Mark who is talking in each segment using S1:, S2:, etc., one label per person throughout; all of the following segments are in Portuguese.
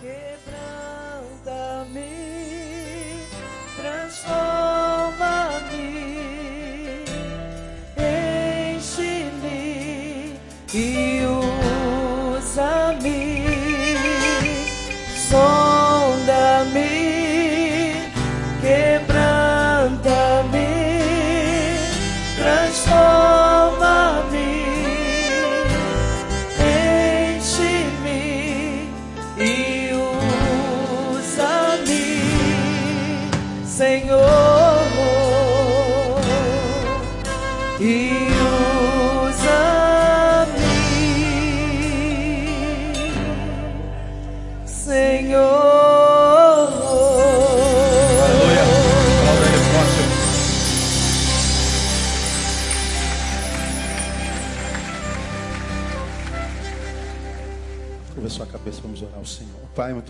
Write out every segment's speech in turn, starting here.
S1: Yeah.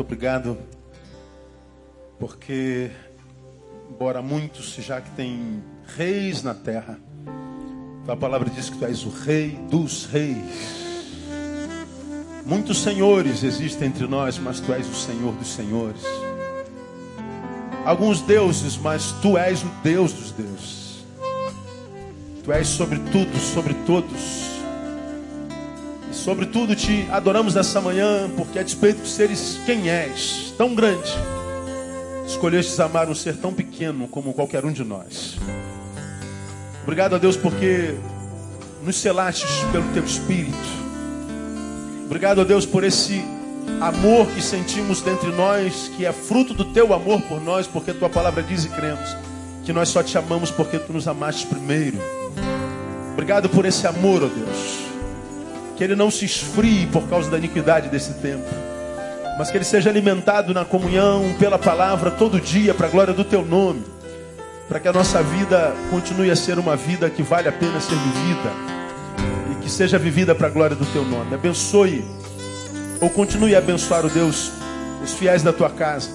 S1: Obrigado, porque, embora muitos, já que tem reis na terra, tua palavra diz que tu és o rei dos reis. Muitos senhores existem entre nós, mas tu és o Senhor dos senhores. Alguns deuses, mas tu és o Deus dos deuses. Tu és sobre tudo, sobre todos. E sobre tudo te adoramos nessa manhã, porque a despeito de seres quem és, tão grande, escolhestes amar um ser tão pequeno como qualquer um de nós. Obrigado a Deus porque nos selastes pelo teu Espírito. Obrigado a Deus por esse amor que sentimos dentre nós, que é fruto do teu amor por nós, porque tua palavra diz e cremos que nós só te amamos porque tu nos amaste primeiro. Obrigado por esse amor, ó Deus. Que ele não se esfrie por causa da iniquidade desse tempo, mas que ele seja alimentado na comunhão pela palavra todo dia para a glória do teu nome, para que a nossa vida continue a ser uma vida que vale a pena ser vivida e que seja vivida para a glória do teu nome. Abençoe ou continue a abençoar o Deus, os fiéis da tua casa,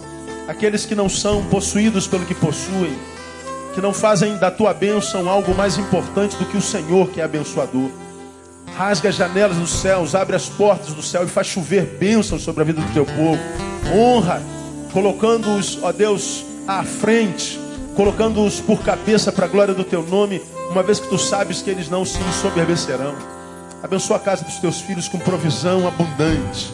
S1: aqueles que não são possuídos pelo que possuem, que não fazem da tua bênção algo mais importante do que o Senhor que é abençoador. Rasga as janelas dos céus, abre as portas do céu e faz chover bênçãos sobre a vida do teu povo. Honra, colocando-os, ó Deus, à frente, colocando-os por cabeça para a glória do teu nome, uma vez que tu sabes que eles não se ensoberbecerão. Abençoa a casa dos teus filhos com provisão abundante.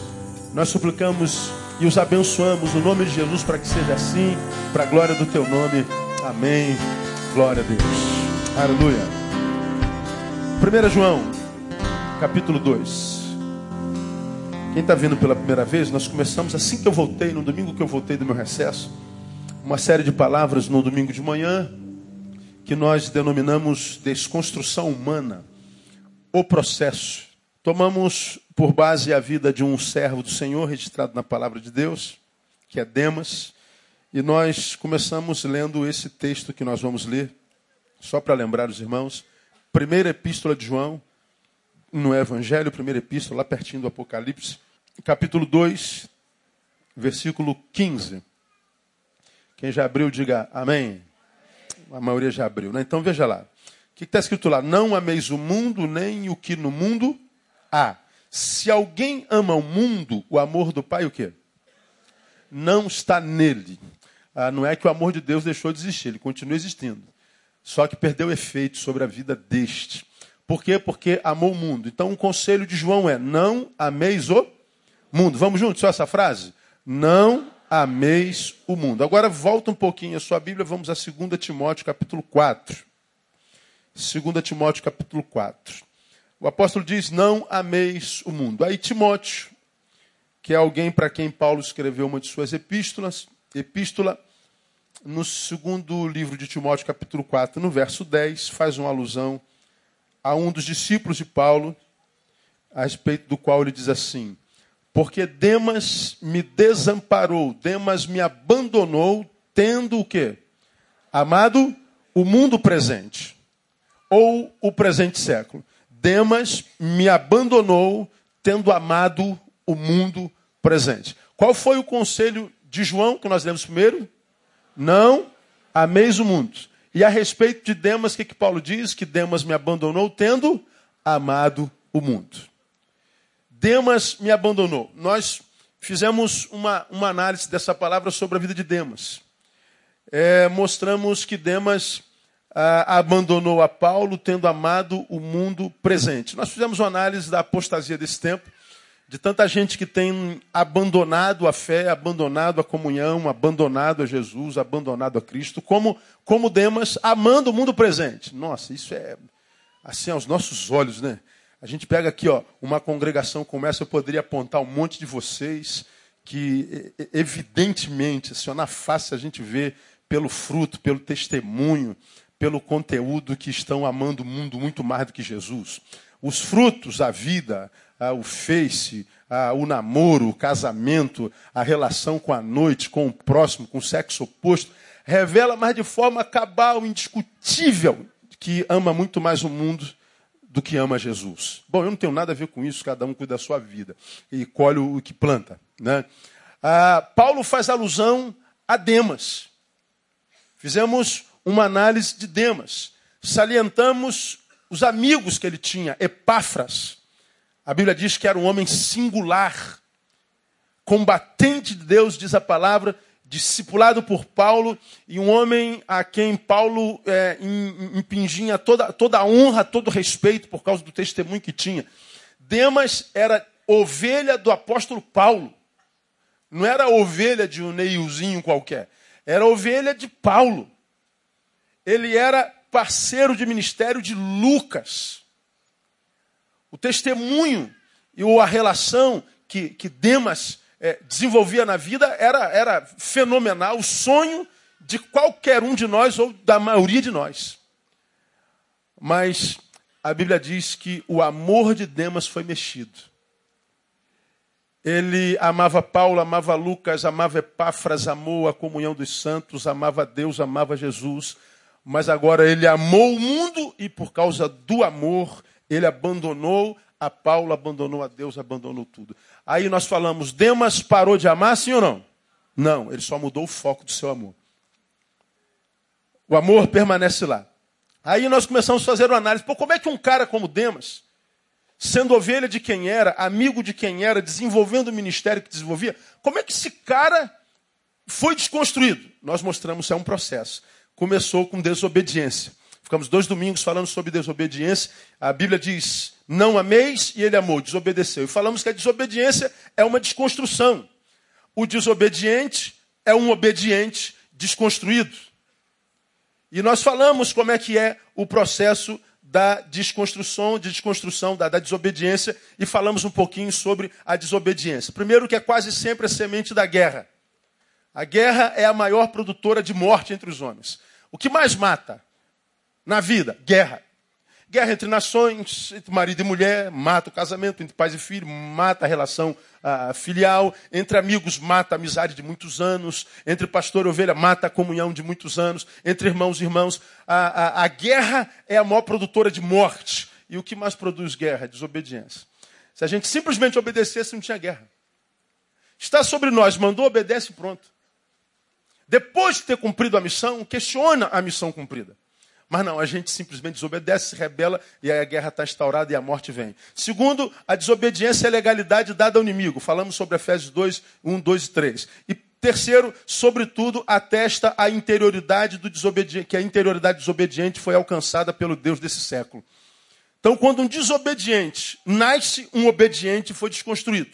S1: Nós suplicamos e os abençoamos no nome de Jesus para que seja assim, para a glória do teu nome. Amém. Glória a Deus. Aleluia. 1 João, capítulo 2. Quem está vindo pela primeira vez, nós começamos assim que eu voltei, no domingo que eu voltei do meu recesso, uma série de palavras no domingo de manhã, que nós denominamos desconstrução humana, o processo. Tomamos por base a vida de um servo do Senhor, registrado na palavra de Deus, que é Demas, e nós começamos lendo esse texto que nós vamos ler, só para lembrar os irmãos, primeira epístola de João, no Evangelho, primeira epístola, lá pertinho do Apocalipse, capítulo 2, versículo 15. Quem já abriu, diga amém. A maioria já abriu, né? Então veja lá. O que está escrito lá? Não ameis o mundo, nem o que no mundo há. Se alguém ama o mundo, o amor do Pai, o quê? Não está nele. Ah, não é que o amor de Deus deixou de existir, ele continua existindo. Só que perdeu efeito sobre a vida deste. Por quê? Porque amou o mundo. Então o conselho de João é: não ameis o mundo. Vamos juntos, só essa frase? Não ameis o mundo. Agora volta um pouquinho a sua Bíblia, vamos a 2 Timóteo capítulo 4. 2 Timóteo capítulo 4. O apóstolo diz: Não ameis o mundo. Aí Timóteo, que é alguém para quem Paulo escreveu uma de suas epístolas, epístola, no segundo livro de Timóteo, capítulo 4, no verso 10, faz uma alusão a um dos discípulos de Paulo, a respeito do qual ele diz assim: Porque Demas me desamparou, Demas me abandonou, tendo o quê? Amado o mundo presente, ou o presente século. Demas me abandonou, tendo amado o mundo presente. Qual foi o conselho de João que nós lemos primeiro? Não ameis o mundo. E a respeito de Demas, o que, que Paulo diz? Que Demas me abandonou tendo amado o mundo. Demas me abandonou. Nós fizemos uma, uma análise dessa palavra sobre a vida de Demas. É, mostramos que Demas ah, abandonou a Paulo, tendo amado o mundo presente. Nós fizemos uma análise da apostasia desse tempo, de tanta gente que tem abandonado a fé, abandonado a comunhão, abandonado a Jesus, abandonado a Cristo, como, como Demas amando o mundo presente. Nossa, isso é assim aos nossos olhos, né? A gente pega aqui, ó, uma congregação como essa, eu poderia apontar um monte de vocês que, evidentemente, assim, ó, na face a gente vê pelo fruto, pelo testemunho, pelo conteúdo que estão amando o mundo muito mais do que Jesus. Os frutos, a vida, o face, o namoro, o casamento, a relação com a noite, com o próximo, com o sexo oposto, revela, mas de forma cabal, indiscutível, que ama muito mais o mundo do que ama Jesus. Bom, eu não tenho nada a ver com isso, cada um cuida da sua vida e colhe o que planta. Né? Ah, Paulo faz alusão a Demas. Fizemos uma análise de Demas. Salientamos os amigos que ele tinha, Epáfras. A Bíblia diz que era um homem singular, combatente de Deus, diz a palavra, discipulado por Paulo, e um homem a quem Paulo é, impingia toda, toda a honra, todo o respeito por causa do testemunho que tinha. Demas era ovelha do apóstolo Paulo. Não era ovelha de um neilzinho qualquer. Era ovelha de Paulo. Ele era parceiro de ministério de Lucas. O testemunho e a relação que, que Demas é, desenvolvia na vida era, era fenomenal, o sonho de qualquer um de nós ou da maioria de nós. Mas a Bíblia diz que o amor de Demas foi mexido. Ele amava Paulo, amava Lucas, amava Epáfras, amou a comunhão dos santos, amava Deus, amava Jesus. Mas agora ele amou o mundo e por causa do amor ele abandonou a Paulo, abandonou a Deus, abandonou tudo. Aí nós falamos, Demas parou de amar, sim ou não? Não, ele só mudou o foco do seu amor. O amor permanece lá. Aí nós começamos a fazer uma análise. Pô, como é que um cara como Demas, sendo ovelha de quem era, amigo de quem era, desenvolvendo o ministério que desenvolvia, como é que esse cara foi desconstruído? Nós mostramos que é um processo. Começou com desobediência. Ficamos dois domingos falando sobre desobediência. A Bíblia diz: não ameis, e ele amou, desobedeceu. E falamos que a desobediência é uma desconstrução. O desobediente é um obediente desconstruído. E nós falamos como é que é o processo da desconstrução, de desconstrução da, da, desobediência, e falamos um pouquinho sobre a desobediência. Primeiro, que é quase sempre a semente da guerra. A guerra é a maior produtora de morte entre os homens. O que mais mata? Na vida? Guerra. Guerra entre nações, entre marido e mulher, mata o casamento, entre pais e filhos, mata a relação ah, filial, entre amigos, mata a amizade de muitos anos, entre pastor e ovelha, mata a comunhão de muitos anos, entre irmãos e irmãos. A, a, a guerra é a maior produtora de morte. E o que mais produz guerra? Desobediência. Se a gente simplesmente obedecesse, não tinha guerra. Está sobre nós, mandou, obedece pronto. Depois de ter cumprido a missão, questiona a missão cumprida. Mas não, a gente simplesmente desobedece, se rebela e aí a guerra está instaurada e a morte vem. Segundo, a desobediência é a legalidade dada ao inimigo. Falamos sobre Efésios 2, 1, 2 e 3. E terceiro, sobretudo, atesta a interioridade do desobediente, que a interioridade desobediente foi alcançada pelo Deus desse século. Então, quando um desobediente nasce, um obediente foi desconstruído.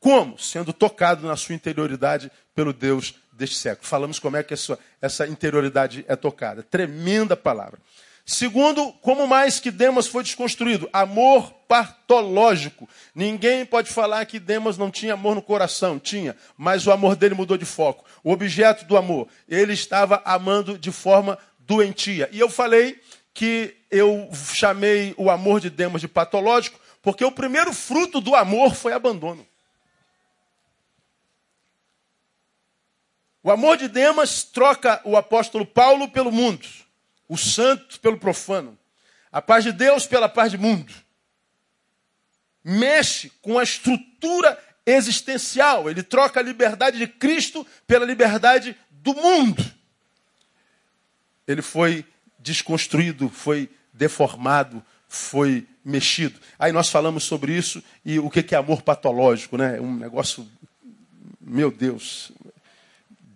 S1: Como? Sendo tocado na sua interioridade pelo Deus deste século. Falamos como é que essa, essa interioridade é tocada. Tremenda palavra. Segundo, como mais que Demas foi desconstruído? Amor partológico. Ninguém pode falar que Demas não tinha amor no coração. Tinha, mas o amor dele mudou de foco. O objeto do amor, ele estava amando de forma doentia. E eu falei que eu chamei o amor de Demas de patológico, porque o primeiro fruto do amor foi abandono. O amor de Demas troca o apóstolo Paulo pelo mundo, o santo pelo profano, a paz de Deus pela paz do mundo. Mexe com a estrutura existencial, ele troca a liberdade de Cristo pela liberdade do mundo. Ele foi desconstruído, foi deformado, foi mexido. Aí nós falamos sobre isso e o que é amor patológico, né? Um negócio Meu Deus,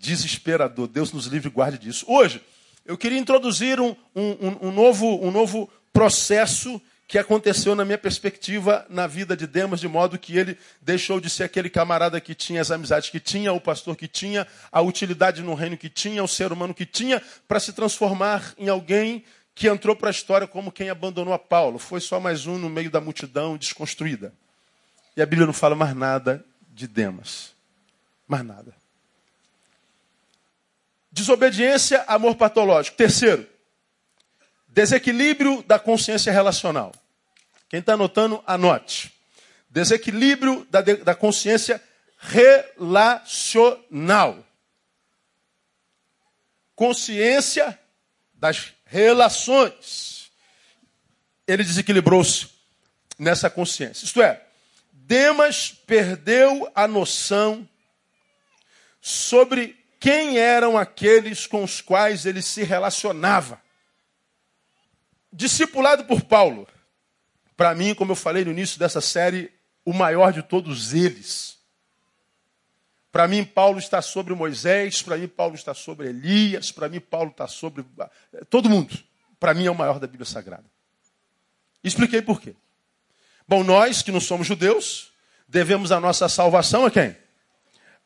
S1: desesperador. Deus nos livre e guarde disso. Hoje, eu queria introduzir um, um, um, novo, um novo processo que aconteceu na minha perspectiva na vida de Demas, de modo que ele deixou de ser aquele camarada que tinha as amizades que tinha, o pastor que tinha, a utilidade no reino que tinha, o ser humano que tinha, para se transformar em alguém que entrou para a história como quem abandonou a Paulo. Foi só mais um no meio da multidão desconstruída. E a Bíblia não fala mais nada de Demas. Mais nada. Desobediência, amor patológico. Terceiro, desequilíbrio da consciência relacional. Quem está anotando, anote. Desequilíbrio da, da consciência relacional. Consciência das relações. Ele desequilibrou-se nessa consciência. Isto é, Demas perdeu a noção sobre quem eram aqueles com os quais ele se relacionava. Discipulado por Paulo, para mim, como eu falei no início dessa série, o maior de todos eles. Para mim, Paulo está sobre Moisés, para mim, Paulo está sobre Elias, para mim, Paulo está sobre todo mundo. Para mim, é o maior da Bíblia Sagrada. Expliquei por quê. Bom, nós que não somos judeus, devemos a nossa salvação a quem?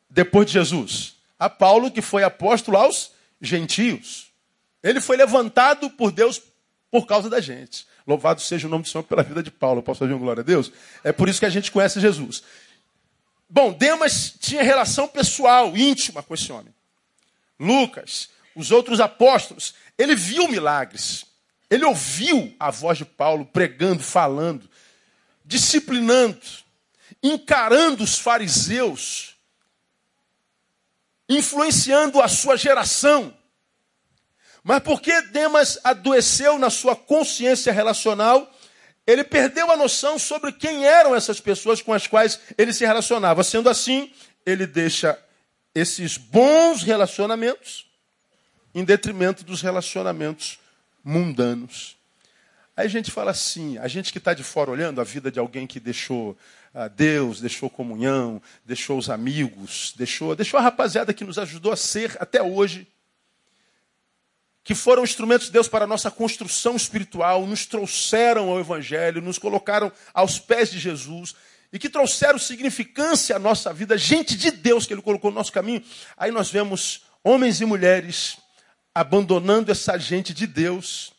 S1: Depois de Jesus. A Paulo, que foi apóstolo aos gentios. Ele foi levantado por Deus por causa da gente. Louvado seja o nome do Senhor pela vida de Paulo. Posso ouvir um glória a Deus? É por isso que a gente conhece Jesus. Bom, Demas tinha relação pessoal, íntima com esse homem. Lucas, os outros apóstolos, ele viu milagres. Ele ouviu a voz de Paulo pregando, falando, disciplinando, encarando os fariseus, influenciando a sua geração. Mas porque Demas adoeceu na sua consciência relacional, ele perdeu a noção sobre quem eram essas pessoas com as quais ele se relacionava. Sendo assim, ele deixa esses bons relacionamentos em detrimento dos relacionamentos mundanos. Aí a gente fala assim, a gente que está de fora olhando a vida de alguém que deixou a Deus, deixou comunhão, deixou os amigos, deixou, deixou a rapaziada que nos ajudou a ser até hoje, que foram instrumentos de Deus para a nossa construção espiritual, nos trouxeram ao Evangelho, nos colocaram aos pés de Jesus e que trouxeram significância à nossa vida, gente de Deus que Ele colocou no nosso caminho. Aí nós vemos homens e mulheres abandonando essa gente de Deus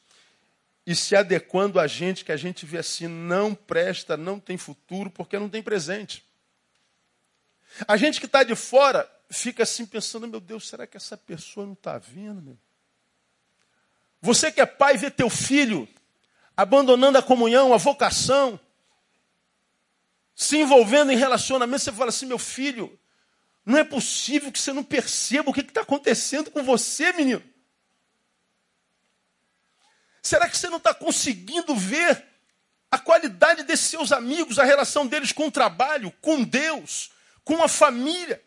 S1: e se adequando a gente que a gente vê assim não presta, não tem futuro, porque não tem presente. A gente que está de fora fica assim pensando, meu Deus, será que essa pessoa não está vendo? Meu? Você que é pai vê teu filho abandonando a comunhão, a vocação, se envolvendo em relacionamento, você fala assim, meu filho, não é possível que você não perceba o que está acontecendo com você, menino. Será que você não está conseguindo ver a qualidade desses seus amigos, a relação deles com o trabalho, com Deus, com a família?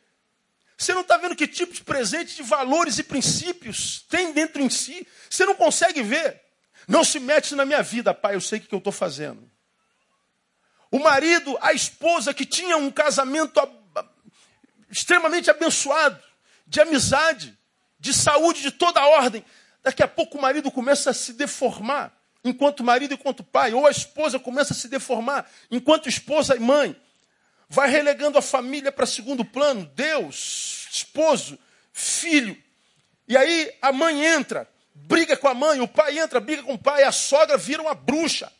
S1: Você não está vendo que tipo de presente de valores e princípios tem dentro em si? Você não consegue ver. Não se mete na minha vida, pai, eu sei o que eu estou fazendo. O marido, a esposa que tinha um casamento extremamente abençoado, de amizade, de saúde de toda ordem. Daqui a pouco o marido começa a se deformar, enquanto marido e enquanto pai, ou a esposa começa a se deformar, enquanto esposa e mãe vai relegando a família para segundo plano, Deus, esposo, filho. E aí a mãe entra, briga com a mãe, o pai entra, briga com o pai, a sogra vira uma bruxa.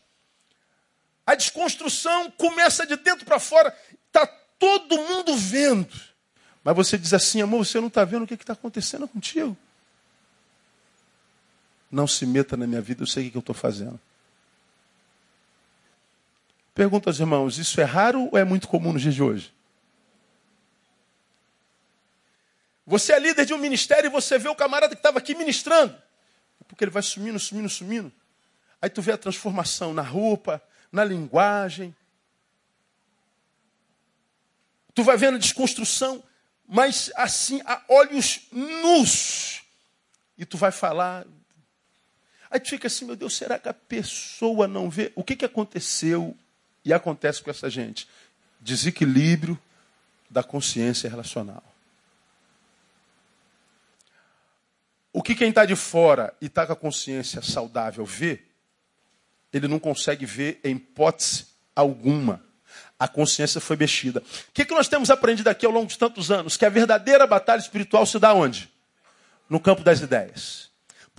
S1: A desconstrução começa de dentro para fora, está todo mundo vendo. Mas você diz assim, amor, você não está vendo o que está acontecendo contigo? Não se meta na minha vida, eu sei o que eu estou fazendo. Pergunta aos irmãos: isso é raro ou é muito comum nos dias de hoje? Você é líder de um ministério e você vê o camarada que estava aqui ministrando. Porque ele vai sumindo, sumindo, sumindo. Aí tu vê a transformação na roupa, na linguagem. Tu vai vendo a desconstrução, mas assim, a olhos nus. E tu vai falar. Aí tu fica assim, meu Deus, será que a pessoa não vê? O que, que aconteceu e acontece com essa gente? Desequilíbrio da consciência relacional. O que quem está de fora e está com a consciência saudável vê, ele não consegue ver em hipótese alguma. A consciência foi mexida. O que, que nós temos aprendido aqui ao longo de tantos anos? Que a verdadeira batalha espiritual se dá onde? No campo das ideias.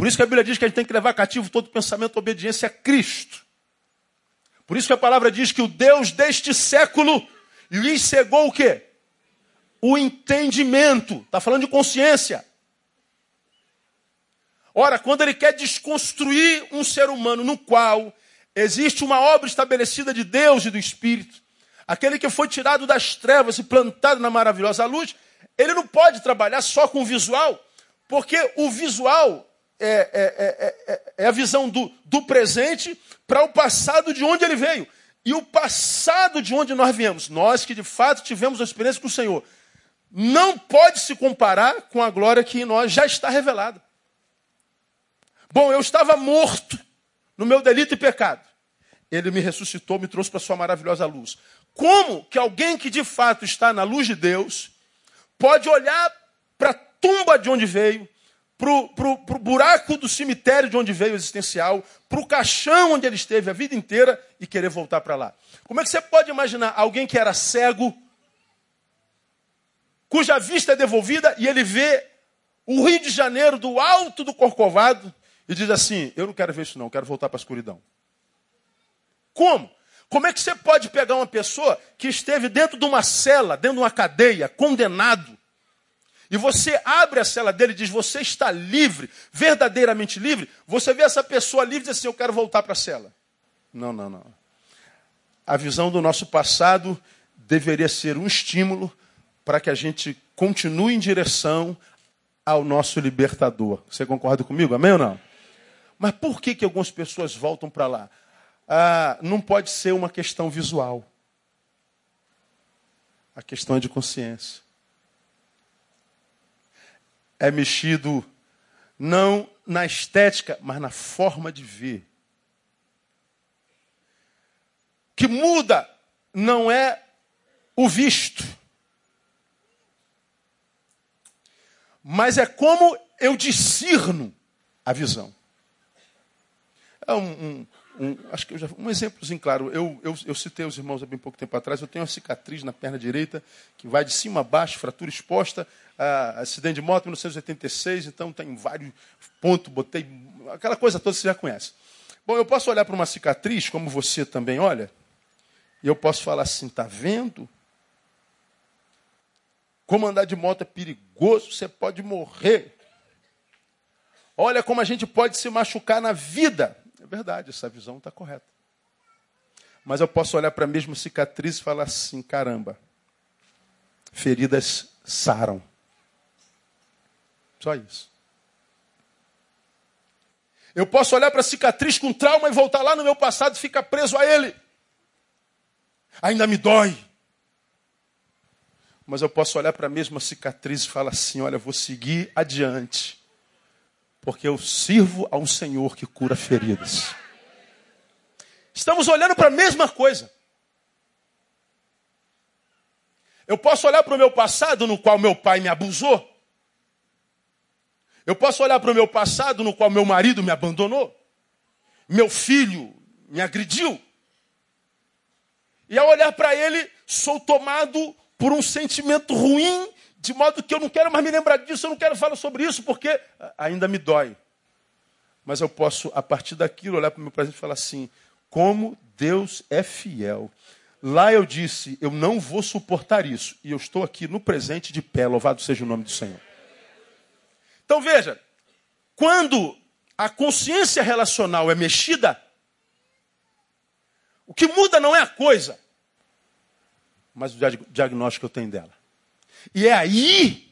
S1: Por isso que a Bíblia diz que a gente tem que levar cativo todo pensamento à obediência a Cristo. Por isso que a palavra diz que o Deus deste século lhe cegou o quê? O entendimento. Está falando de consciência. Ora, quando ele quer desconstruir um ser humano no qual existe uma obra estabelecida de Deus e do Espírito, aquele que foi tirado das trevas e plantado na maravilhosa luz, ele não pode trabalhar só com o visual, porque o visual é, é, é, é a visão do, do presente para o passado de onde ele veio. E o passado de onde nós viemos, nós que de fato tivemos a experiência com o Senhor, não pode se comparar com a glória que em nós já está revelada. Bom, eu estava morto no meu delito e pecado. Ele me ressuscitou, me trouxe para sua maravilhosa luz. Como que alguém que de fato está na luz de Deus pode olhar para a tumba de onde veio, para o buraco do cemitério de onde veio existencial, para o caixão onde ele esteve a vida inteira e querer voltar para lá? Como é que você pode imaginar alguém que era cego, cuja vista é devolvida e ele vê o Rio de Janeiro do alto do Corcovado e diz assim: Eu não quero ver isso, não, quero voltar para a escuridão. Como? Como é que você pode pegar uma pessoa que esteve dentro de uma cela, dentro de uma cadeia, condenado, e você abre a cela dele e diz: Você está livre, verdadeiramente livre? Você vê essa pessoa livre e diz assim: Eu quero voltar para a cela. Não, não, não. A visão do nosso passado deveria ser um estímulo para que a gente continue em direção ao nosso libertador. Você concorda comigo? Amém ou não? Mas por que, que algumas pessoas voltam para lá? Ah, não pode ser uma questão visual. A questão é de consciência. É mexido não na estética, mas na forma de ver. Que muda não é o visto, mas é como eu discerno a visão. É um, um, um, acho que já, um exemplozinho claro. Eu, eu, eu, citei os irmãos há bem pouco tempo atrás. Eu tenho uma cicatriz na perna direita que vai de cima a baixo, fratura exposta, acidente de moto em 1986. Então tem vários pontos, botei aquela coisa toda você já conhece. Bom, eu posso olhar para uma cicatriz, como você também olha, e eu posso falar assim: está vendo? Como andar de moto é perigoso, você pode morrer. Olha como a gente pode se machucar na vida verdade, essa visão está correta. Mas eu posso olhar para a mesma cicatriz e falar assim: caramba, feridas saram. Só isso. Eu posso olhar para a cicatriz com trauma e voltar lá no meu passado e ficar preso a ele. Ainda me dói. Mas eu posso olhar para a mesma cicatriz e falar assim: olha, vou seguir adiante porque eu sirvo a um Senhor que cura feridas. Estamos olhando para a mesma coisa. Eu posso olhar para o meu passado no qual meu pai me abusou. Eu posso olhar para o meu passado no qual meu marido me abandonou. Meu filho me agrediu. E ao olhar para ele, sou tomado por um sentimento ruim de modo que eu não quero mais me lembrar disso, eu não quero falar sobre isso, porque ainda me dói. Mas eu posso, a partir daquilo, olhar para o meu presente e falar assim: como Deus é fiel. Lá eu disse: eu não vou suportar isso. E eu estou aqui no presente de pé, louvado seja o nome do Senhor. Então veja: quando a consciência relacional é mexida, o que muda não é a coisa, mas o diagnóstico que eu tenho dela. E é aí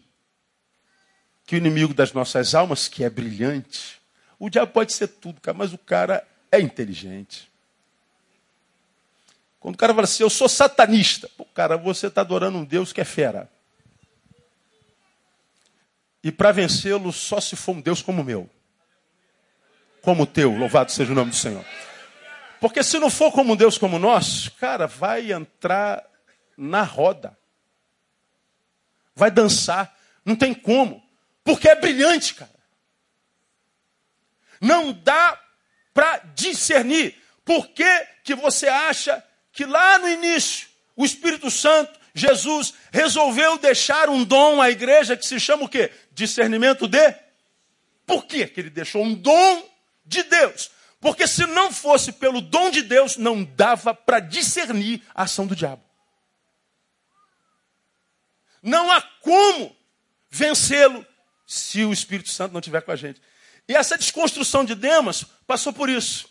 S1: que o inimigo das nossas almas, que é brilhante, o diabo pode ser tudo, cara, mas o cara é inteligente. Quando o cara fala assim, eu sou satanista, Pô, cara, você está adorando um Deus que é fera. E para vencê-lo, só se for um Deus como o meu. Como o teu, louvado seja o nome do Senhor. Porque se não for como um Deus como nosso, cara, vai entrar na roda. Vai dançar. Não tem como. Porque é brilhante, cara. Não dá para discernir. Por que, que você acha que lá no início o Espírito Santo, Jesus, resolveu deixar um dom à igreja que se chama o quê? Discernimento de? Por que ele deixou um dom de Deus? Porque se não fosse pelo dom de Deus, não dava para discernir a ação do diabo. Não há como vencê-lo se o Espírito Santo não estiver com a gente. E essa desconstrução de Demas passou por isso.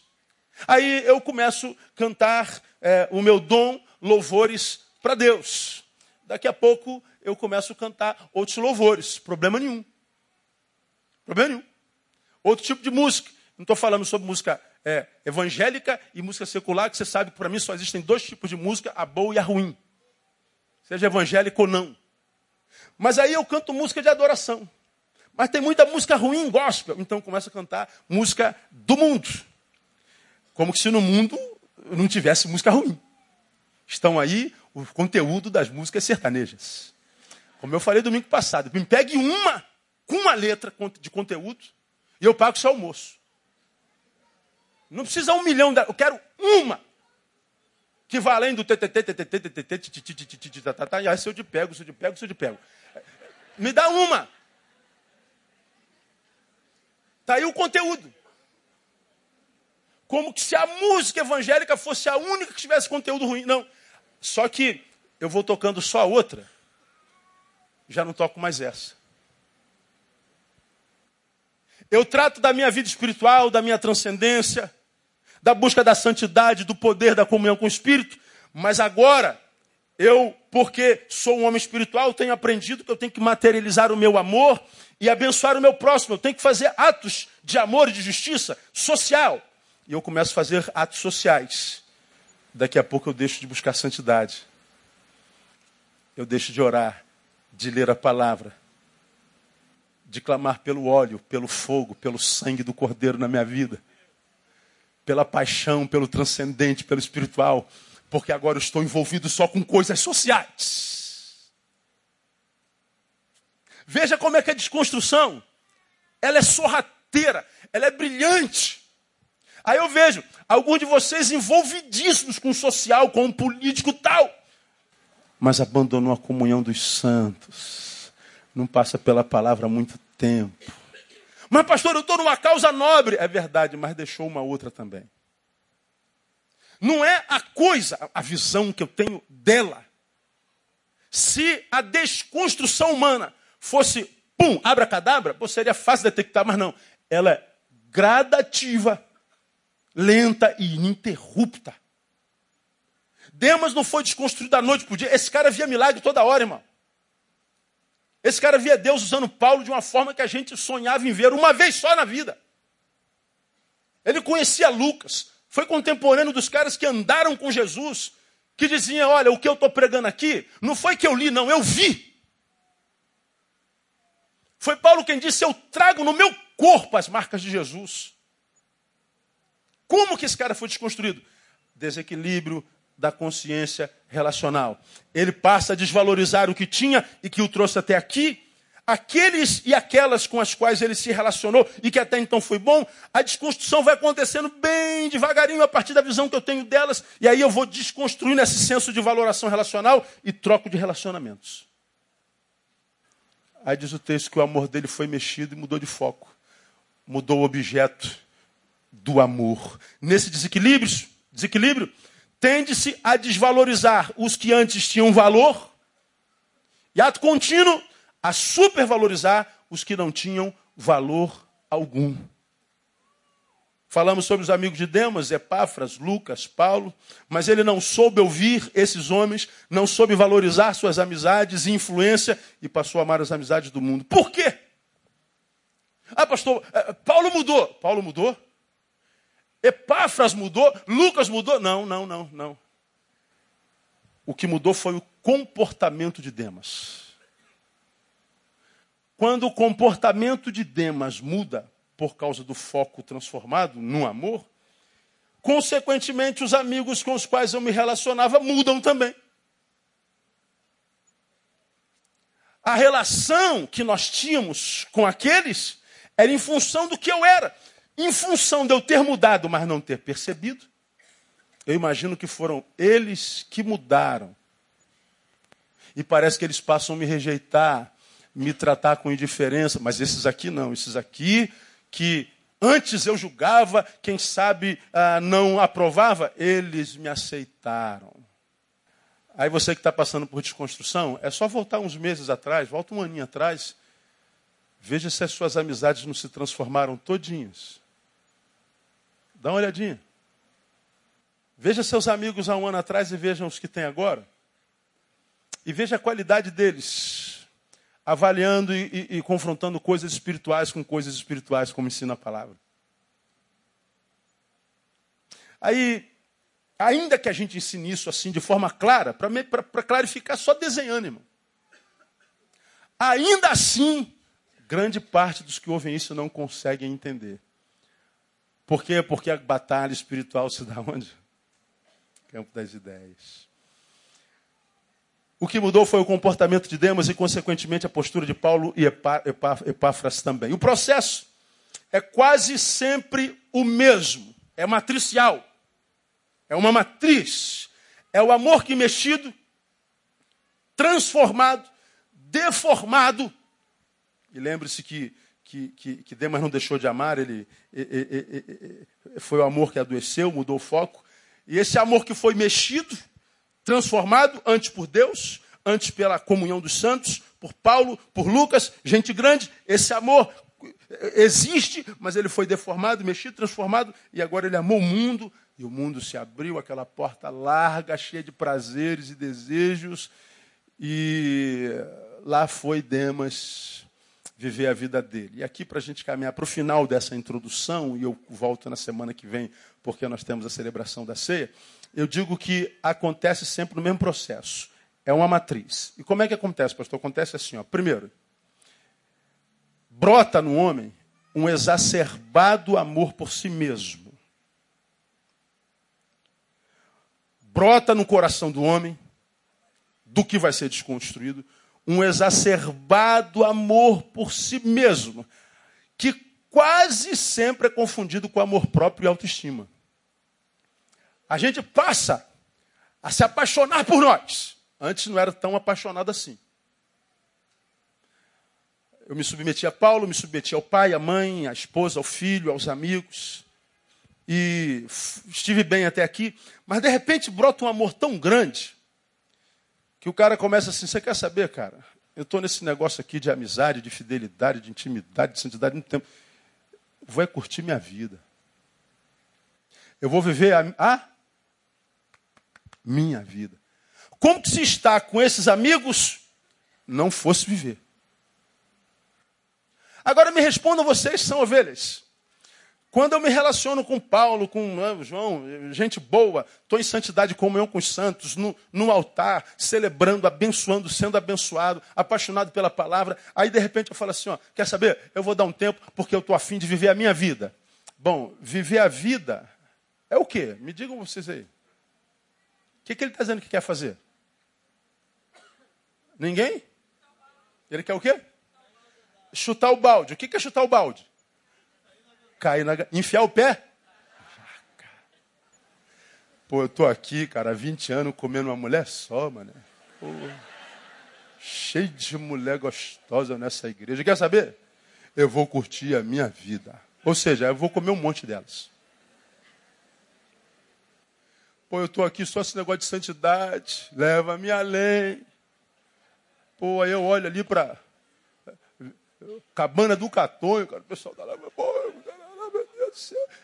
S1: Aí eu começo a cantar é, o meu dom, louvores para Deus. Daqui a pouco eu começo a cantar outros louvores. Problema nenhum. Problema nenhum. Outro tipo de música. Não estou falando sobre música é, evangélica e música secular, que você sabe que para mim só existem dois tipos de música, a boa e a ruim. Seja evangélico ou não. Mas aí eu canto música de adoração. Mas tem muita música ruim, gospel. Então começa a cantar música do mundo. Como se no mundo não tivesse música ruim. Estão aí o conteúdo das músicas sertanejas. Como eu falei domingo passado, me pegue uma com uma letra de conteúdo e eu pago seu almoço. Não precisa um milhão, eu quero uma que vá além do e aí se eu te pego, se eu te pego, se eu te pego. Me dá uma. Está aí o conteúdo. Como que se a música evangélica fosse a única que tivesse conteúdo ruim. Não. Só que eu vou tocando só a outra, já não toco mais essa. Eu trato da minha vida espiritual, da minha transcendência, da busca da santidade, do poder da comunhão com o Espírito, mas agora eu, porque sou um homem espiritual, tenho aprendido que eu tenho que materializar o meu amor e abençoar o meu próximo. Eu tenho que fazer atos de amor e de justiça social. E eu começo a fazer atos sociais. Daqui a pouco eu deixo de buscar santidade. Eu deixo de orar, de ler a palavra, de clamar pelo óleo, pelo fogo, pelo sangue do Cordeiro na minha vida, pela paixão, pelo transcendente, pelo espiritual porque agora eu estou envolvido só com coisas sociais. Veja como é que a desconstrução, ela é sorrateira, ela é brilhante. Aí eu vejo alguns de vocês envolvidíssimos com o social, com o político tal, mas abandonou a comunhão dos santos. Não passa pela palavra há muito tempo. Mas, pastor, eu estou numa causa nobre. É verdade, mas deixou uma outra também. Não é a coisa, a visão que eu tenho dela. Se a desconstrução humana fosse, pum, abracadabra, seria fácil detectar, mas não. Ela é gradativa, lenta e ininterrupta. Demas não foi desconstruído da noite para o dia. Esse cara via milagre toda hora, irmão. Esse cara via Deus usando Paulo de uma forma que a gente sonhava em ver uma vez só na vida. Ele conhecia Lucas, foi contemporâneo dos caras que andaram com Jesus, que diziam: Olha, o que eu estou pregando aqui, não foi que eu li, não, eu vi. Foi Paulo quem disse: Eu trago no meu corpo as marcas de Jesus. Como que esse cara foi desconstruído? Desequilíbrio da consciência relacional. Ele passa a desvalorizar o que tinha e que o trouxe até aqui aqueles e aquelas com as quais ele se relacionou e que até então foi bom, a desconstrução vai acontecendo bem devagarinho a partir da visão que eu tenho delas, e aí eu vou desconstruindo esse senso de valoração relacional e troco de relacionamentos. Aí diz o texto que o amor dele foi mexido e mudou de foco. Mudou o objeto do amor. Nesse desequilíbrio, desequilíbrio tende-se a desvalorizar os que antes tinham valor, e ato contínuo a supervalorizar os que não tinham valor algum. Falamos sobre os amigos de Demas, Epáfras, Lucas, Paulo, mas ele não soube ouvir esses homens, não soube valorizar suas amizades e influência e passou a amar as amizades do mundo. Por quê? Ah, pastor, eh, Paulo mudou. Paulo mudou? Epáfras mudou? Lucas mudou? Não, não, não, não. O que mudou foi o comportamento de Demas. Quando o comportamento de Demas muda por causa do foco transformado no amor, consequentemente os amigos com os quais eu me relacionava mudam também. a relação que nós tínhamos com aqueles era em função do que eu era. Em função de eu ter mudado, mas não ter percebido, eu imagino que foram eles que mudaram. E parece que eles passam a me rejeitar, me tratar com indiferença, mas esses aqui não, esses aqui que antes eu julgava, quem sabe ah, não aprovava, eles me aceitaram. Aí você que está passando por desconstrução, é só voltar uns meses atrás, volta um aninho atrás, veja se as suas amizades não se transformaram todinhas. Dá uma olhadinha. Veja seus amigos há um ano atrás e vejam os que tem agora. E veja a qualidade deles, avaliando e, e, e confrontando coisas espirituais com coisas espirituais, como ensina a palavra. Aí, ainda que a gente ensine isso assim de forma clara, para clarificar, só desenhando, irmão. Ainda assim, grande parte dos que ouvem isso não conseguem entender. Por quê? Porque a batalha espiritual se dá onde? Campo das ideias. O que mudou foi o comportamento de Demas e, consequentemente, a postura de Paulo e Epáfras também. O processo é quase sempre o mesmo. É matricial. É uma matriz. É o amor que mexido, transformado, deformado. E lembre-se que que, que, que Demas não deixou de amar, ele, ele, ele, ele, foi o amor que adoeceu, mudou o foco. E esse amor que foi mexido, transformado, antes por Deus, antes pela comunhão dos santos, por Paulo, por Lucas, gente grande, esse amor existe, mas ele foi deformado, mexido, transformado, e agora ele amou o mundo, e o mundo se abriu, aquela porta larga, cheia de prazeres e desejos, e lá foi Demas viver a vida dele. E aqui, para a gente caminhar para o final dessa introdução, e eu volto na semana que vem, porque nós temos a celebração da ceia, eu digo que acontece sempre no mesmo processo. É uma matriz. E como é que acontece, pastor? Acontece assim, ó. Primeiro, brota no homem um exacerbado amor por si mesmo. Brota no coração do homem, do que vai ser desconstruído, um exacerbado amor por si mesmo, que quase sempre é confundido com amor próprio e autoestima. A gente passa a se apaixonar por nós. Antes não era tão apaixonado assim. Eu me submeti a Paulo, me submeti ao pai, à mãe, à esposa, ao filho, aos amigos. E estive bem até aqui. Mas de repente brota um amor tão grande que o cara começa assim, você quer saber, cara? Eu estou nesse negócio aqui de amizade, de fidelidade, de intimidade, de santidade muito tempo. Vou é curtir minha vida. Eu vou viver a, a minha vida. Como que se está com esses amigos não fosse viver? Agora me respondam vocês, são ovelhas. Quando eu me relaciono com Paulo, com né, João, gente boa, estou em santidade, comunhão com os santos, no, no, altar, celebrando, abençoando, sendo abençoado, apaixonado pela palavra. Aí de repente eu falo assim: ó, quer saber? Eu vou dar um tempo porque eu estou afim de viver a minha vida. Bom, viver a vida é o quê? Me digam vocês aí. O que, que ele está dizendo que quer fazer? Ninguém? Ele quer o quê? Chutar o balde. O que, que é chutar o balde? Cair na. Enfiar o pé? Pô, eu tô aqui, cara, há 20 anos comendo uma mulher só, mano. Pô, cheio de mulher gostosa nessa igreja. Quer saber? Eu vou curtir a minha vida. Ou seja, eu vou comer um monte delas. Pô, eu tô aqui só esse negócio de santidade. Leva-me além. Pô, aí eu olho ali para Cabana do Catonho, cara, o pessoal tá lá, pô,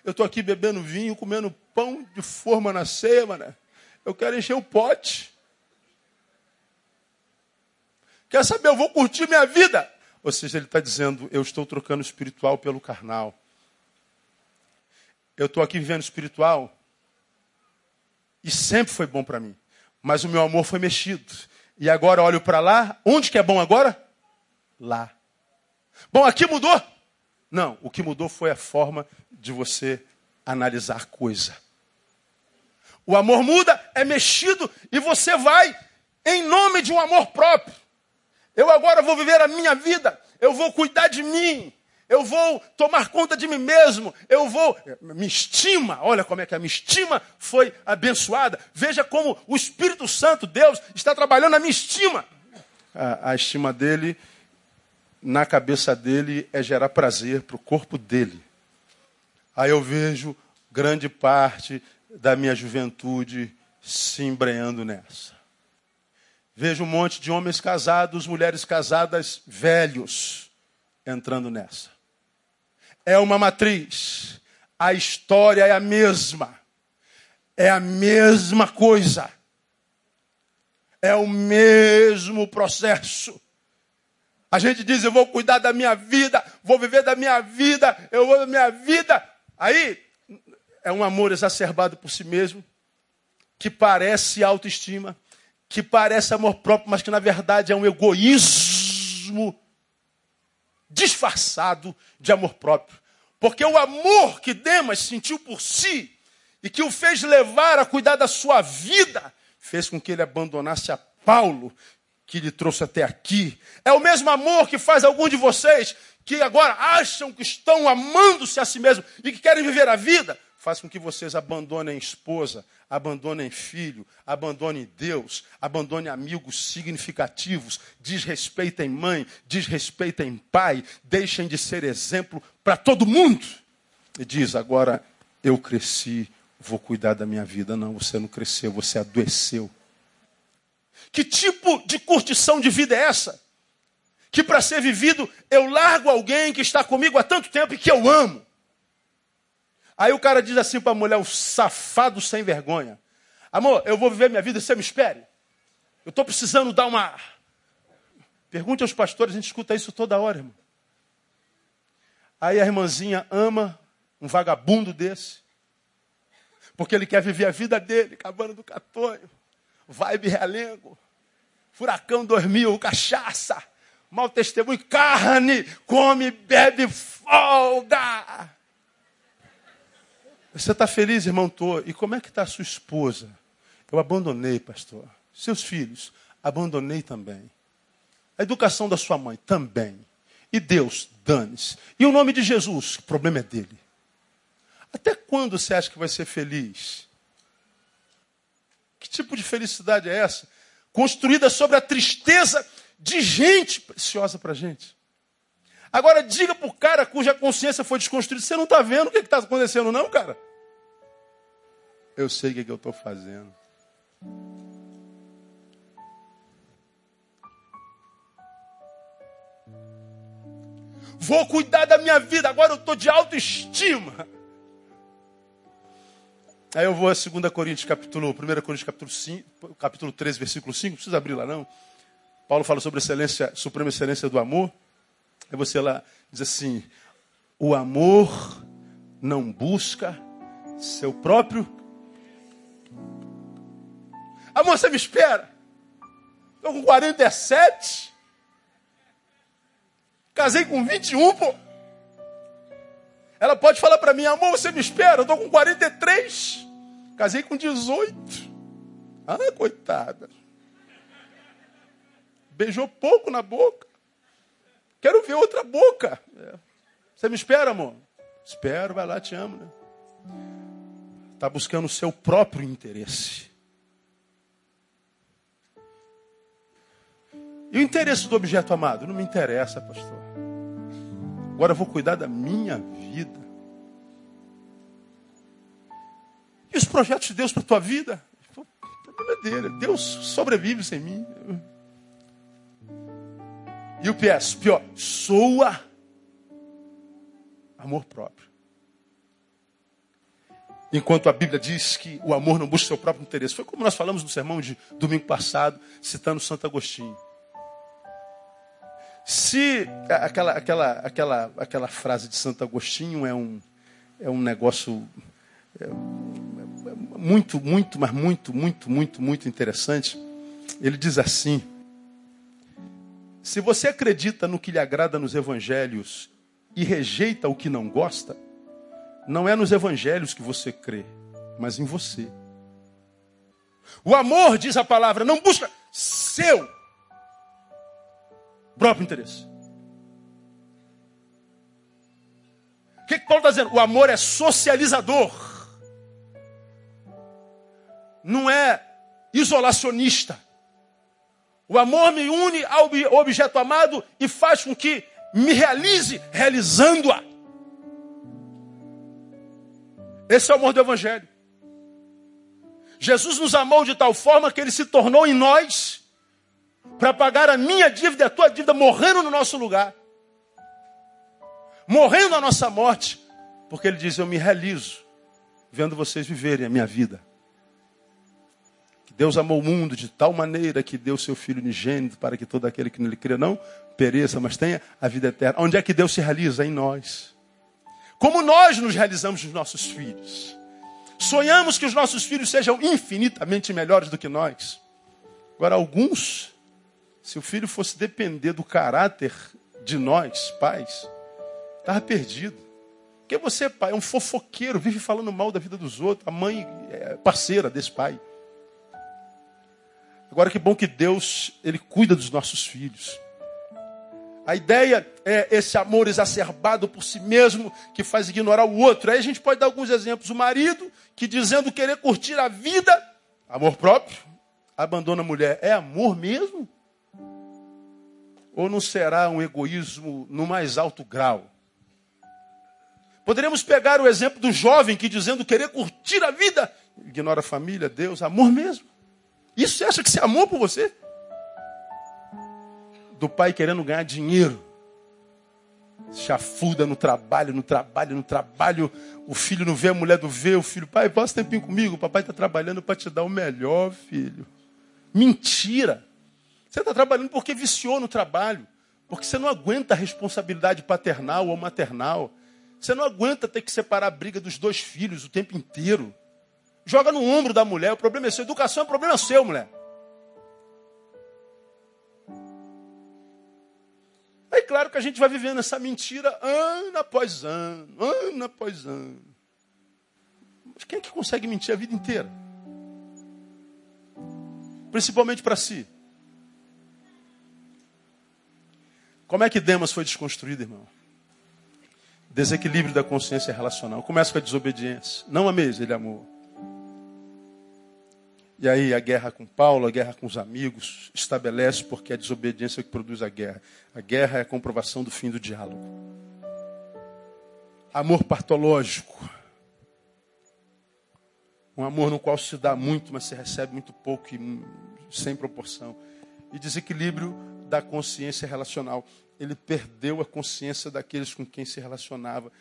S1: eu estou aqui bebendo vinho, comendo pão de forma na ceia, mano. Eu quero encher o pote. Quer saber? Eu vou curtir minha vida. Ou seja, ele está dizendo: eu estou trocando o espiritual pelo carnal. Eu estou aqui vivendo espiritual e sempre foi bom para mim. Mas o meu amor foi mexido. E agora olho para lá. Onde que é bom agora? Lá. Bom, aqui mudou. Não, o que mudou foi a forma de você analisar coisa. O amor muda, é mexido e você vai em nome de um amor próprio, Eu agora vou viver a minha vida. Eu vou cuidar de mim. Eu vou tomar conta de mim mesmo. Eu vou. Me estima. Olha como é que a minha estima foi abençoada. Veja como o Espírito Santo, Deus, está trabalhando na minha estima. A, a estima dele, na cabeça dele, é gerar prazer para o corpo dele. Aí eu vejo grande parte da minha juventude se embrenhando nessa. Vejo um monte de homens casados, mulheres casadas, velhos, entrando nessa. É uma matriz. A história é a mesma. É a mesma coisa. É o mesmo processo. A gente diz: eu vou cuidar da minha vida, vou viver da minha vida, eu vou da minha vida. Aí é um amor exacerbado por si mesmo, que parece autoestima, que parece amor próprio, mas que na verdade é um egoísmo disfarçado de amor próprio. Porque o amor que Demas sentiu por si e que o fez levar a cuidar da sua vida, fez com que ele abandonasse a Paulo, que lhe trouxe até aqui. É o mesmo amor que faz alguns de vocês que agora acham que estão amando-se a si mesmos e que querem viver a vida, faz com que vocês abandonem esposa, abandonem filho, abandonem Deus, abandonem amigos significativos, desrespeitem mãe, desrespeitem pai, deixem de ser exemplo para todo mundo. E diz: agora eu cresci, vou cuidar da minha vida. Não, você não cresceu, você adoeceu. Que tipo de curtição de vida é essa? Que para ser vivido eu largo alguém que está comigo há tanto tempo e que eu amo. Aí o cara diz assim para a mulher, o safado sem vergonha: Amor, eu vou viver minha vida, você me espere. Eu estou precisando dar uma. Pergunte aos pastores, a gente escuta isso toda hora, irmão. Aí a irmãzinha ama um vagabundo desse, porque ele quer viver a vida dele, cabana do catonho, vibe realengo, furacão 2000, cachaça, mau testemunho, carne, come, bebe, folga. Você está feliz, irmão? Tô. E como é que está a sua esposa? Eu abandonei, pastor. Seus filhos, abandonei também. A educação da sua mãe, também. E Deus, dane-se. E o nome de Jesus, o problema é dele. Até quando você acha que vai ser feliz? Que tipo de felicidade é essa? Construída sobre a tristeza de gente preciosa para gente. Agora diga para o cara cuja consciência foi desconstruída, você não está vendo o que está acontecendo, não, cara? Eu sei o que, é que eu estou fazendo. Vou cuidar da minha vida, agora eu estou de autoestima. Aí eu vou a 2 Coríntios, capítulo, 1 Coríntios, capítulo, 5, capítulo 13, versículo 5, não precisa abrir lá não. Paulo fala sobre a excelência, suprema excelência do amor. Aí você lá diz assim: o amor não busca seu próprio. Amor, você me espera. Estou com 47. Casei com 21, pô. Ela pode falar para mim, amor, você me espera. Eu estou com 43. Casei com 18. Ah, coitada. Beijou pouco na boca. Quero ver outra boca. É. Você me espera, amor? Espero, vai lá, te amo. Né? Está buscando o seu próprio interesse. E o interesse do objeto amado? Não me interessa, pastor. Agora eu vou cuidar da minha vida. E os projetos de Deus para a tua vida? O problema é dele. Deus sobrevive sem mim. E o PS, pior, soa amor próprio. Enquanto a Bíblia diz que o amor não busca seu próprio interesse. Foi como nós falamos no sermão de domingo passado, citando Santo Agostinho. Se aquela, aquela, aquela, aquela frase de Santo Agostinho é um, é um negócio é, muito, muito, mas muito, muito, muito, muito interessante, ele diz assim: se você acredita no que lhe agrada nos evangelhos e rejeita o que não gosta, não é nos evangelhos que você crê, mas em você. O amor, diz a palavra, não busca seu Próprio interesse. O que, que Paulo está dizendo? O amor é socializador. Não é isolacionista. O amor me une ao objeto amado e faz com que me realize realizando-a. Esse é o amor do Evangelho. Jesus nos amou de tal forma que ele se tornou em nós para pagar a minha dívida e a tua dívida, morrendo no nosso lugar, morrendo a nossa morte, porque ele diz: Eu me realizo vendo vocês viverem a minha vida. Que Deus amou o mundo de tal maneira que deu seu Filho unigênito para que todo aquele que nele crê não pereça, mas tenha a vida eterna. Onde é que Deus se realiza? Em nós. Como nós nos realizamos nos nossos filhos. Sonhamos que os nossos filhos sejam infinitamente melhores do que nós. Agora, alguns, se o filho fosse depender do caráter de nós, pais, estava perdido. Porque você, pai, é um fofoqueiro, vive falando mal da vida dos outros. A mãe é parceira desse pai. Agora, que bom que Deus, Ele cuida dos nossos filhos. A ideia é esse amor exacerbado por si mesmo que faz ignorar o outro. Aí a gente pode dar alguns exemplos. O marido que dizendo querer curtir a vida, amor próprio, abandona a mulher. É amor mesmo? Ou não será um egoísmo no mais alto grau? Poderíamos pegar o exemplo do jovem que dizendo querer curtir a vida, ignora a família, Deus, amor mesmo. Isso você acha que isso é amor por você? do pai querendo ganhar dinheiro. Chafuda no trabalho, no trabalho, no trabalho. O filho não vê, a mulher não vê. O filho, pai, passa tempinho comigo. O papai está trabalhando para te dar o melhor, filho. Mentira. Você está trabalhando porque viciou no trabalho. Porque você não aguenta a responsabilidade paternal ou maternal. Você não aguenta ter que separar a briga dos dois filhos o tempo inteiro. Joga no ombro da mulher. O problema é seu. Educação é problema seu, mulher. Aí, claro que a gente vai vivendo essa mentira ano após ano, ano após ano. Mas quem é que consegue mentir a vida inteira? Principalmente para si. Como é que Demas foi desconstruído, irmão? Desequilíbrio da consciência relacional. Começa com a desobediência. Não amei, ele amou. E aí a guerra com Paulo, a guerra com os amigos, estabelece porque é a desobediência que produz a guerra. A guerra é a comprovação do fim do diálogo. Amor partológico. Um amor no qual se dá muito, mas se recebe muito pouco e sem proporção. E desequilíbrio da consciência relacional. Ele perdeu a consciência daqueles com quem se relacionava.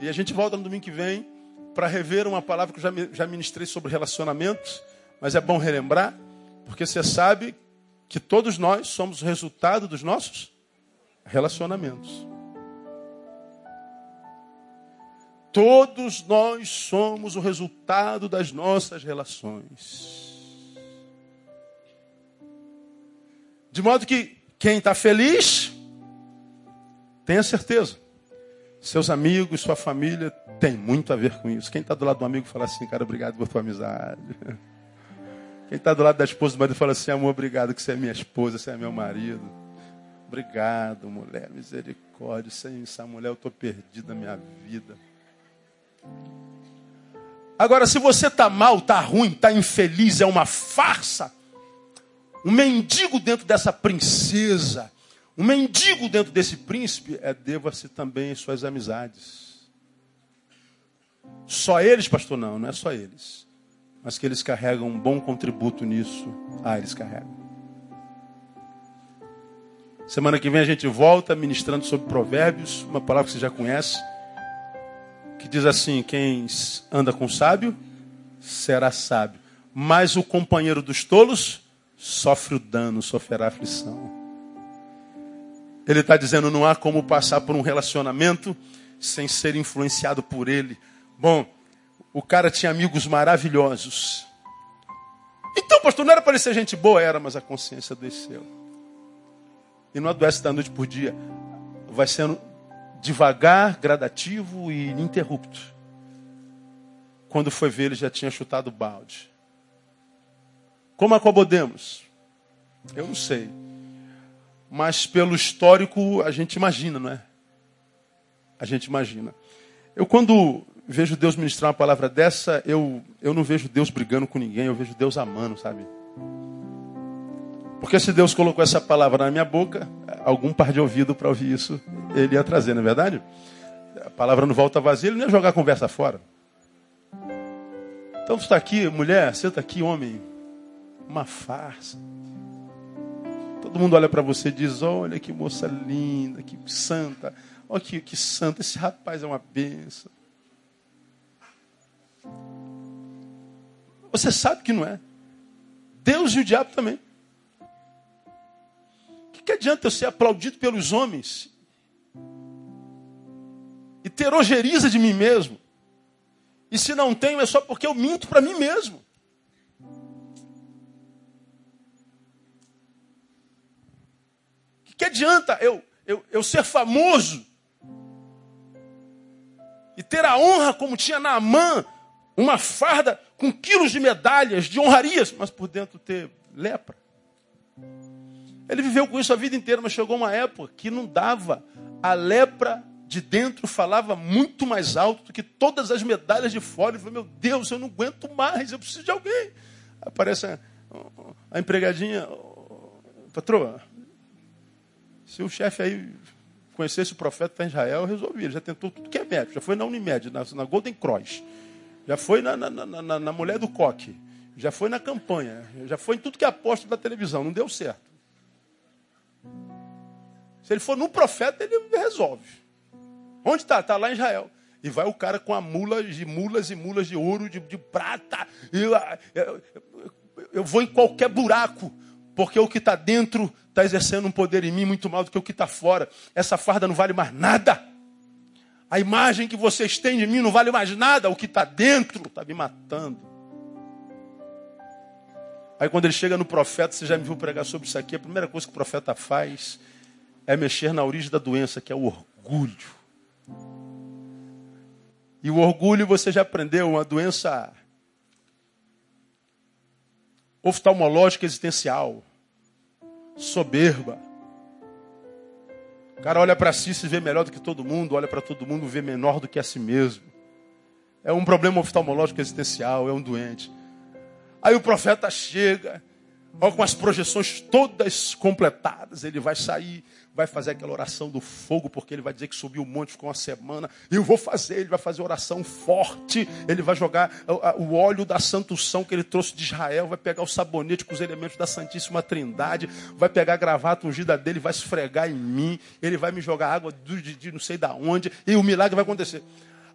S1: E a gente volta no domingo que vem para rever uma palavra que eu já, já ministrei sobre relacionamentos mas é bom relembrar, porque você sabe que todos nós somos o resultado dos nossos relacionamentos. Todos nós somos o resultado das nossas relações. De modo que quem está feliz, tenha certeza. Seus amigos, sua família tem muito a ver com isso. Quem está do lado do amigo fala assim, cara, obrigado por tua amizade. Quem está do lado da esposa do marido fala assim, amor, obrigado que você é minha esposa, você é meu marido. Obrigado, mulher, misericórdia. Sem essa mulher eu estou perdido na minha vida. Agora, se você está mal, está ruim, está infeliz, é uma farsa, um mendigo dentro dessa princesa, um mendigo dentro desse príncipe, é deva-se também suas amizades. Só eles, pastor? Não, não é só eles mas que eles carregam um bom contributo nisso. Ah, eles carregam. Semana que vem a gente volta ministrando sobre Provérbios, uma palavra que você já conhece, que diz assim: quem anda com sábio será sábio, mas o companheiro dos tolos sofre o dano, sofrerá aflição. Ele está dizendo: não há como passar por um relacionamento sem ser influenciado por ele. Bom, o cara tinha amigos maravilhosos. Então, pastor, não era para ele ser gente boa? Era, mas a consciência adoeceu. E não adoece da noite por dia. Vai sendo devagar, gradativo e ininterrupto. Quando foi ver, ele já tinha chutado o balde. Como acomodemos? Eu não sei. Mas pelo histórico a gente imagina, não é? A gente imagina. Eu, quando vejo Deus ministrar uma palavra dessa, eu, eu não vejo Deus brigando com ninguém, eu vejo Deus amando, sabe? Porque se Deus colocou essa palavra na minha boca, algum par de ouvido para ouvir isso, ele ia trazer, não é verdade? A palavra não volta vazia, ele não ia jogar a conversa fora. Então, tu está aqui, mulher, senta aqui, homem. Uma farsa. Todo mundo olha para você e diz: Olha que moça linda, que santa. Olha que, que santa, esse rapaz é uma benção. Você sabe que não é. Deus e o diabo também. O que, que adianta eu ser aplaudido pelos homens e ter ojeriza de mim mesmo? E se não tenho, é só porque eu minto para mim mesmo. Adianta eu, eu, eu ser famoso e ter a honra como tinha Naamã, uma farda com quilos de medalhas, de honrarias, mas por dentro ter lepra? Ele viveu com isso a vida inteira, mas chegou uma época que não dava. A lepra de dentro falava muito mais alto do que todas as medalhas de fora. Ele falou, meu Deus, eu não aguento mais, eu preciso de alguém. Aparece a, a empregadinha, patroa, se o chefe aí conhecesse o profeta em Israel, eu resolvi. Ele já tentou tudo que é médico. Já foi na Unimed, na, na Golden Cross. Já foi na, na, na, na mulher do coque. Já foi na campanha. Já foi em tudo que é aposta da televisão. Não deu certo. Se ele for no profeta, ele resolve. Onde está? Está lá em Israel. E vai o cara com a mula de mulas e mulas de ouro, de, de prata. Eu, eu, eu vou em qualquer buraco, porque o que está dentro está exercendo um poder em mim muito maior do que o que está fora. Essa farda não vale mais nada. A imagem que vocês têm de mim não vale mais nada. O que está dentro está me matando. Aí quando ele chega no profeta, você já me viu pregar sobre isso aqui, a primeira coisa que o profeta faz é mexer na origem da doença, que é o orgulho. E o orgulho, você já aprendeu, uma doença oftalmológica existencial, soberba. O cara olha para si se vê melhor do que todo mundo, olha para todo mundo vê menor do que a si mesmo. É um problema oftalmológico existencial, é um doente. Aí o profeta chega, com as projeções todas completadas, ele vai sair vai fazer aquela oração do fogo, porque ele vai dizer que subiu o monte, ficou uma semana. Eu vou fazer, ele vai fazer oração forte. Ele vai jogar o óleo da santução que ele trouxe de Israel, vai pegar o sabonete com os elementos da Santíssima Trindade, vai pegar a gravata ungida dele, vai esfregar em mim. Ele vai me jogar água de, de, de não sei da onde, e o milagre vai acontecer.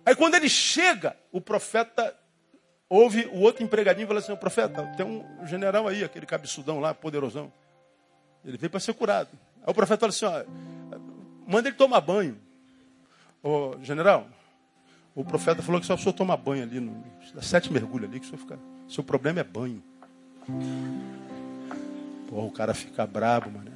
S1: Aí quando ele chega, o profeta ouve o outro empregadinho e fala assim: profeta, tem um general aí, aquele cabeçudão lá, poderosão. Ele veio para ser curado. Aí o profeta fala assim: ó, manda ele tomar banho. Ô, general, o profeta falou que só precisa tomar banho ali, no, sete mergulhos ali, que o fica. Seu problema é banho. Pô, o cara fica brabo, mano.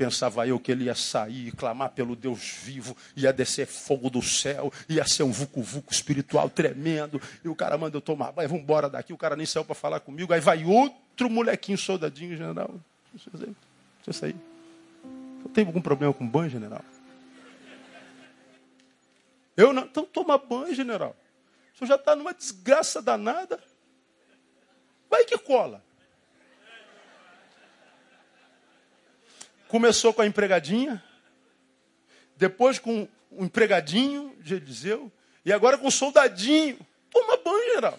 S1: Pensava eu que ele ia sair clamar pelo Deus vivo, ia descer fogo do céu, ia ser um vucu-vucu espiritual tremendo. E o cara manda eu tomar banho, vamos embora daqui. O cara nem saiu para falar comigo. Aí vai outro molequinho soldadinho, general. Deixa eu sair. Eu tenho algum problema com banho, general? Eu não. Então toma banho, general. O senhor já está numa desgraça danada. Vai que cola. Começou com a empregadinha, depois com o empregadinho de Eliseu, e agora com o soldadinho. Toma banho, general.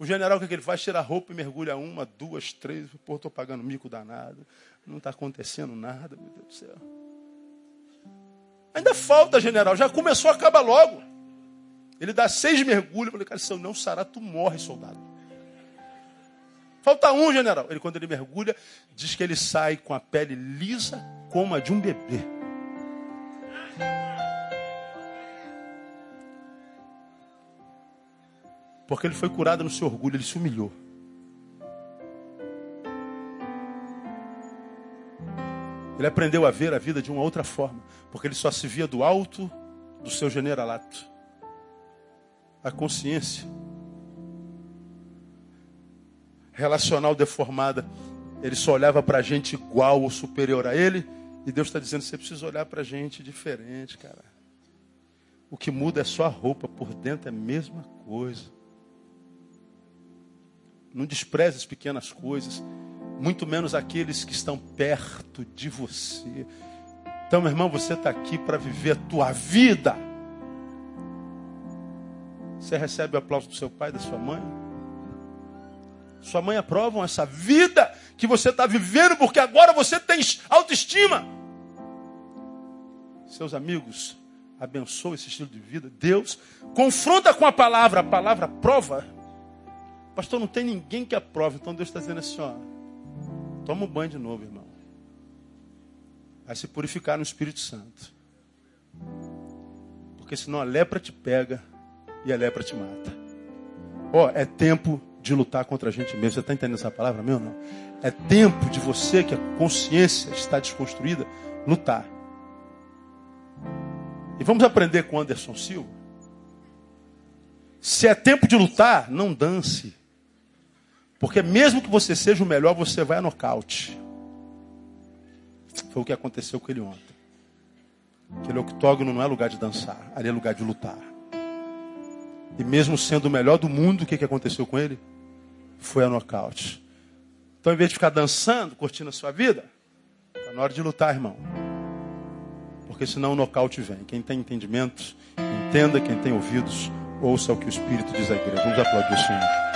S1: O general, o que, é que ele faz? Tira a roupa e mergulha uma, duas, três. Pô, estou pagando mico danado. Não está acontecendo nada, meu Deus do céu. Ainda falta, general. Já começou, acaba logo. Ele dá seis mergulhos. Eu falei, cara, se eu não sarar, tu morre, soldado. Falta um, general. Ele, quando ele mergulha, diz que ele sai com a pele lisa como a de um bebê. Porque ele foi curado no seu orgulho, ele se humilhou. Ele aprendeu a ver a vida de uma outra forma, porque ele só se via do alto do seu generalato. A consciência relacional deformada Ele só olhava para a gente igual ou superior a ele. E Deus está dizendo: você precisa olhar para a gente diferente, cara. O que muda é só a roupa, por dentro é a mesma coisa. Não despreze as pequenas coisas, muito menos aqueles que estão perto de você. Então, meu irmão, você está aqui para viver a tua vida. Você recebe o aplauso do seu pai, da sua mãe? Sua mãe aprovam essa vida que você está vivendo porque agora você tem autoestima. Seus amigos abençoam esse estilo de vida. Deus confronta com a palavra, a palavra prova. Pastor, não tem ninguém que aprove. Então Deus está dizendo assim: ó, toma um banho de novo, irmão. Vai se purificar no Espírito Santo. Porque senão a lepra te pega e a lepra te mata. Ó, é tempo de lutar contra a gente mesmo. Você está entendendo essa palavra mesmo? Não? É tempo de você, que a consciência está desconstruída, lutar. E vamos aprender com Anderson Silva. Se é tempo de lutar, não dance. Porque mesmo que você seja o melhor, você vai a nocaute. Foi o que aconteceu com ele ontem. Aquele octógono não é lugar de dançar, ali é lugar de lutar. E mesmo sendo o melhor do mundo, o que, que aconteceu com ele? Foi a nocaute. Então, em vez de ficar dançando, curtindo a sua vida, está na hora de lutar, irmão. Porque senão o nocaute vem. Quem tem entendimento, entenda. Quem tem ouvidos, ouça o que o Espírito diz à igreja. Vamos aplaudir o Senhor.